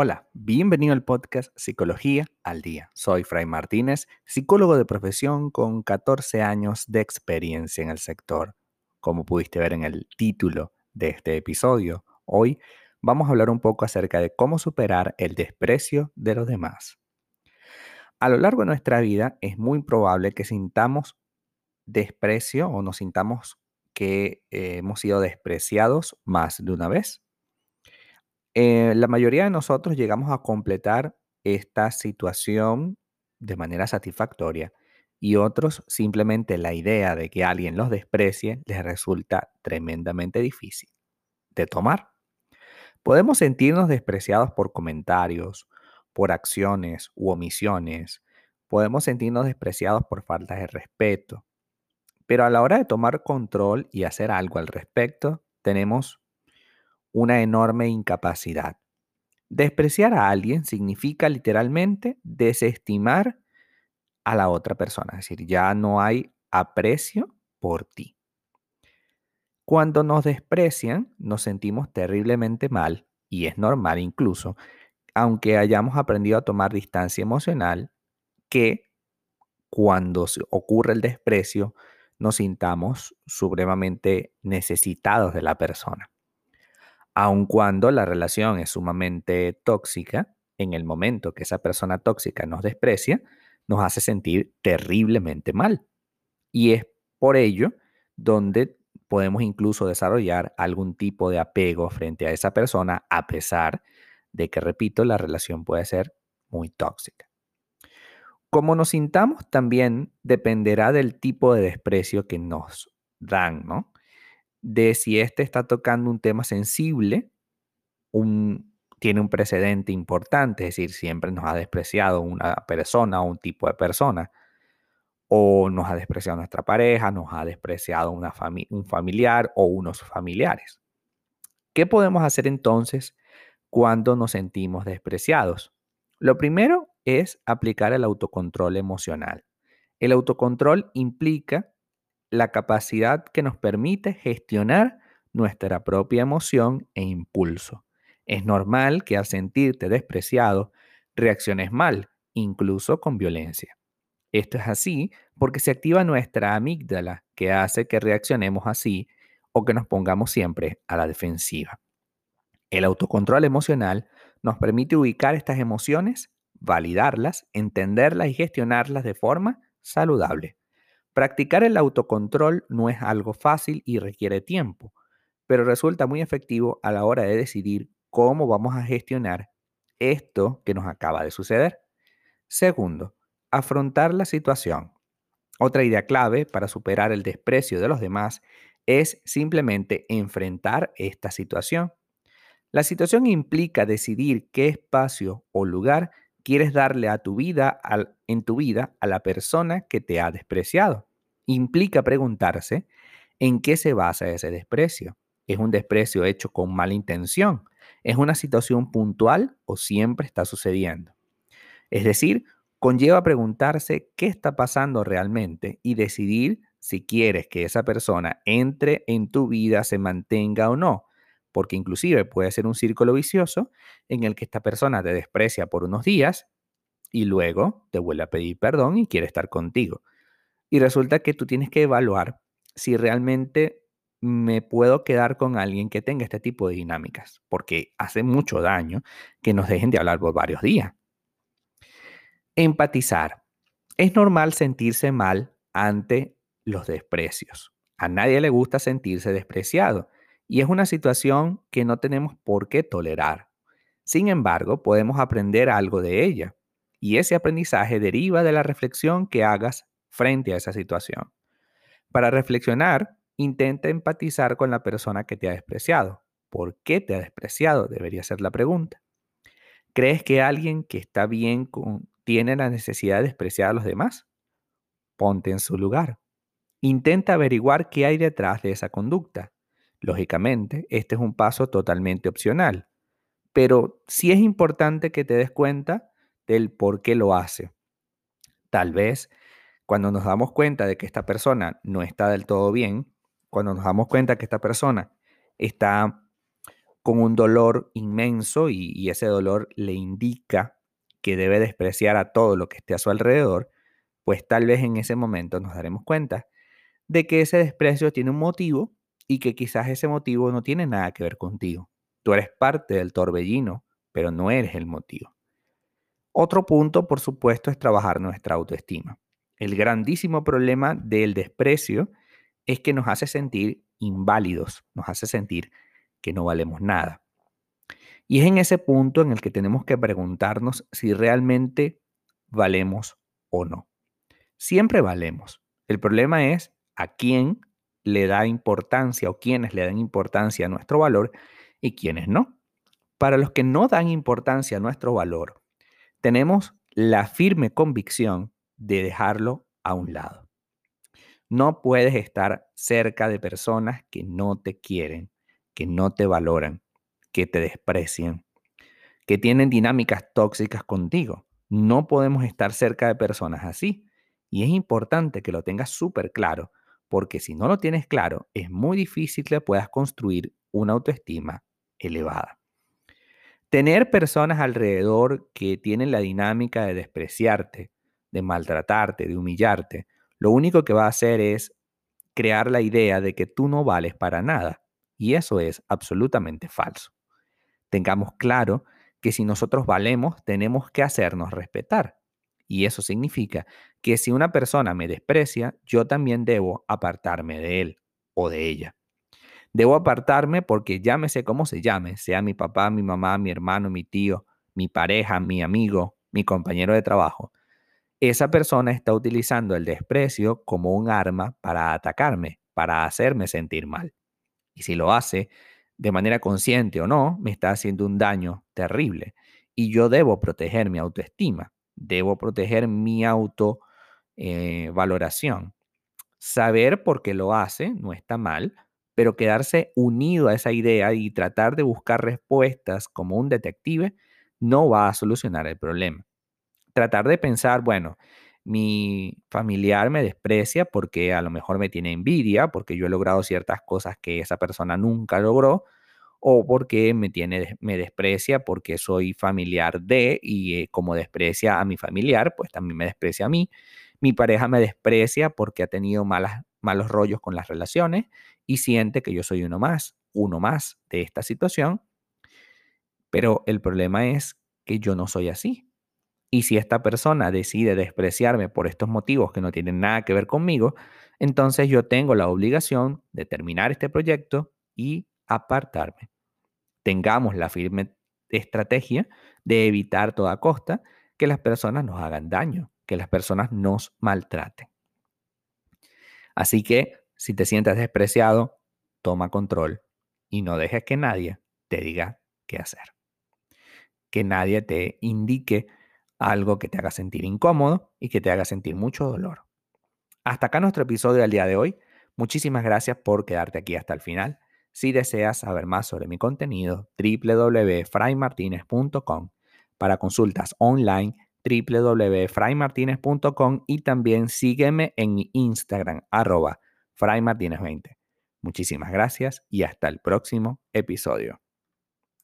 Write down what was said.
Hola, bienvenido al podcast Psicología al Día. Soy Fray Martínez, psicólogo de profesión con 14 años de experiencia en el sector. Como pudiste ver en el título de este episodio, hoy vamos a hablar un poco acerca de cómo superar el desprecio de los demás. A lo largo de nuestra vida es muy probable que sintamos desprecio o nos sintamos que eh, hemos sido despreciados más de una vez. Eh, la mayoría de nosotros llegamos a completar esta situación de manera satisfactoria y otros simplemente la idea de que alguien los desprecie les resulta tremendamente difícil de tomar. Podemos sentirnos despreciados por comentarios, por acciones u omisiones. Podemos sentirnos despreciados por faltas de respeto. Pero a la hora de tomar control y hacer algo al respecto, tenemos una enorme incapacidad. Despreciar a alguien significa literalmente desestimar a la otra persona, es decir, ya no hay aprecio por ti. Cuando nos desprecian, nos sentimos terriblemente mal, y es normal incluso, aunque hayamos aprendido a tomar distancia emocional, que cuando ocurre el desprecio, nos sintamos supremamente necesitados de la persona aun cuando la relación es sumamente tóxica, en el momento que esa persona tóxica nos desprecia, nos hace sentir terriblemente mal. Y es por ello donde podemos incluso desarrollar algún tipo de apego frente a esa persona, a pesar de que, repito, la relación puede ser muy tóxica. Como nos sintamos también dependerá del tipo de desprecio que nos dan, ¿no? De si este está tocando un tema sensible, un, tiene un precedente importante, es decir, siempre nos ha despreciado una persona o un tipo de persona, o nos ha despreciado nuestra pareja, nos ha despreciado una un familiar o unos familiares. ¿Qué podemos hacer entonces cuando nos sentimos despreciados? Lo primero es aplicar el autocontrol emocional. El autocontrol implica la capacidad que nos permite gestionar nuestra propia emoción e impulso. Es normal que al sentirte despreciado reacciones mal, incluso con violencia. Esto es así porque se activa nuestra amígdala, que hace que reaccionemos así o que nos pongamos siempre a la defensiva. El autocontrol emocional nos permite ubicar estas emociones, validarlas, entenderlas y gestionarlas de forma saludable. Practicar el autocontrol no es algo fácil y requiere tiempo, pero resulta muy efectivo a la hora de decidir cómo vamos a gestionar esto que nos acaba de suceder. Segundo, afrontar la situación. Otra idea clave para superar el desprecio de los demás es simplemente enfrentar esta situación. La situación implica decidir qué espacio o lugar quieres darle a tu vida, en tu vida a la persona que te ha despreciado implica preguntarse en qué se basa ese desprecio. ¿Es un desprecio hecho con mala intención? ¿Es una situación puntual o siempre está sucediendo? Es decir, conlleva preguntarse qué está pasando realmente y decidir si quieres que esa persona entre en tu vida, se mantenga o no, porque inclusive puede ser un círculo vicioso en el que esta persona te desprecia por unos días y luego te vuelve a pedir perdón y quiere estar contigo. Y resulta que tú tienes que evaluar si realmente me puedo quedar con alguien que tenga este tipo de dinámicas, porque hace mucho daño que nos dejen de hablar por varios días. Empatizar. Es normal sentirse mal ante los desprecios. A nadie le gusta sentirse despreciado y es una situación que no tenemos por qué tolerar. Sin embargo, podemos aprender algo de ella y ese aprendizaje deriva de la reflexión que hagas frente a esa situación. Para reflexionar, intenta empatizar con la persona que te ha despreciado. ¿Por qué te ha despreciado? Debería ser la pregunta. ¿Crees que alguien que está bien con, tiene la necesidad de despreciar a los demás? Ponte en su lugar. Intenta averiguar qué hay detrás de esa conducta. Lógicamente, este es un paso totalmente opcional, pero sí es importante que te des cuenta del por qué lo hace. Tal vez cuando nos damos cuenta de que esta persona no está del todo bien, cuando nos damos cuenta que esta persona está con un dolor inmenso y, ese dolor le indica que debe despreciar a todo lo que esté a su alrededor, pues tal vez en ese momento nos daremos cuenta de que ese desprecio tiene un motivo y que quizás ese motivo no tiene nada que ver contigo. Tú eres parte del torbellino, pero no eres el motivo. Otro punto, por supuesto, es trabajar nuestra autoestima. El grandísimo problema del desprecio es que nos hace sentir inválidos, nos hace sentir que no valemos nada. Y es en ese punto en el que tenemos que preguntarnos si realmente valemos o no. Siempre valemos. El problema es a quién le da importancia o quiénes le dan importancia a nuestro valor y quiénes no. Para los que no dan importancia a nuestro valor, tenemos la firme convicción de dejarlo a un lado. No puedes estar cerca de personas que no te quieren, que no te valoran, que te desprecian, que tienen dinámicas tóxicas contigo. No podemos estar cerca de personas así. Y es importante que lo tengas súper claro, porque si no lo tienes claro, es muy difícil que puedas construir una autoestima elevada. Tener personas alrededor que tienen la dinámica de despreciarte, de maltratarte, de humillarte, lo único que va a hacer es crear la idea de que tú no vales para nada. Y eso es absolutamente falso. Tengamos claro que si nosotros valemos, tenemos que hacernos respetar. Y eso significa que si una persona me desprecia, yo también debo apartarme de él o de ella. Debo apartarme porque llámese como se llame, sea mi papá, mi mamá, mi hermano, mi tío, mi pareja, mi amigo, mi compañero de trabajo. Esa persona está utilizando el desprecio como un arma para atacarme, para hacerme sentir mal. Y si lo hace de manera consciente o no, me está haciendo un daño terrible. Y yo debo proteger mi autoestima, debo proteger mi autovaloración. Eh, Saber por qué lo hace no está mal, pero quedarse unido a esa idea y tratar de buscar respuestas como un detective no va a solucionar el problema. Tratar de pensar, bueno, mi familiar me desprecia porque a lo mejor me tiene envidia, porque yo he logrado ciertas cosas que esa persona nunca logró, o porque me, tiene, me desprecia porque soy familiar de y eh, como desprecia a mi familiar, pues también me desprecia a mí. Mi pareja me desprecia porque ha tenido malas, malos rollos con las relaciones y siente que yo soy uno más, uno más de esta situación. Pero el problema es que yo no soy así. Y si esta persona decide despreciarme por estos motivos que no tienen nada que ver conmigo, entonces yo tengo la obligación de terminar este proyecto y apartarme. Tengamos la firme estrategia de evitar toda costa que las personas nos hagan daño, que las personas nos maltraten. Así que si te sientes despreciado, toma control y no dejes que nadie te diga qué hacer. Que nadie te indique algo que te haga sentir incómodo y que te haga sentir mucho dolor. Hasta acá nuestro episodio del día de hoy. Muchísimas gracias por quedarte aquí hasta el final. Si deseas saber más sobre mi contenido, www.fraymartinez.com. Para consultas online, www.fraymartinez.com y también sígueme en mi Instagram, arroba fraymartinez20. Muchísimas gracias y hasta el próximo episodio.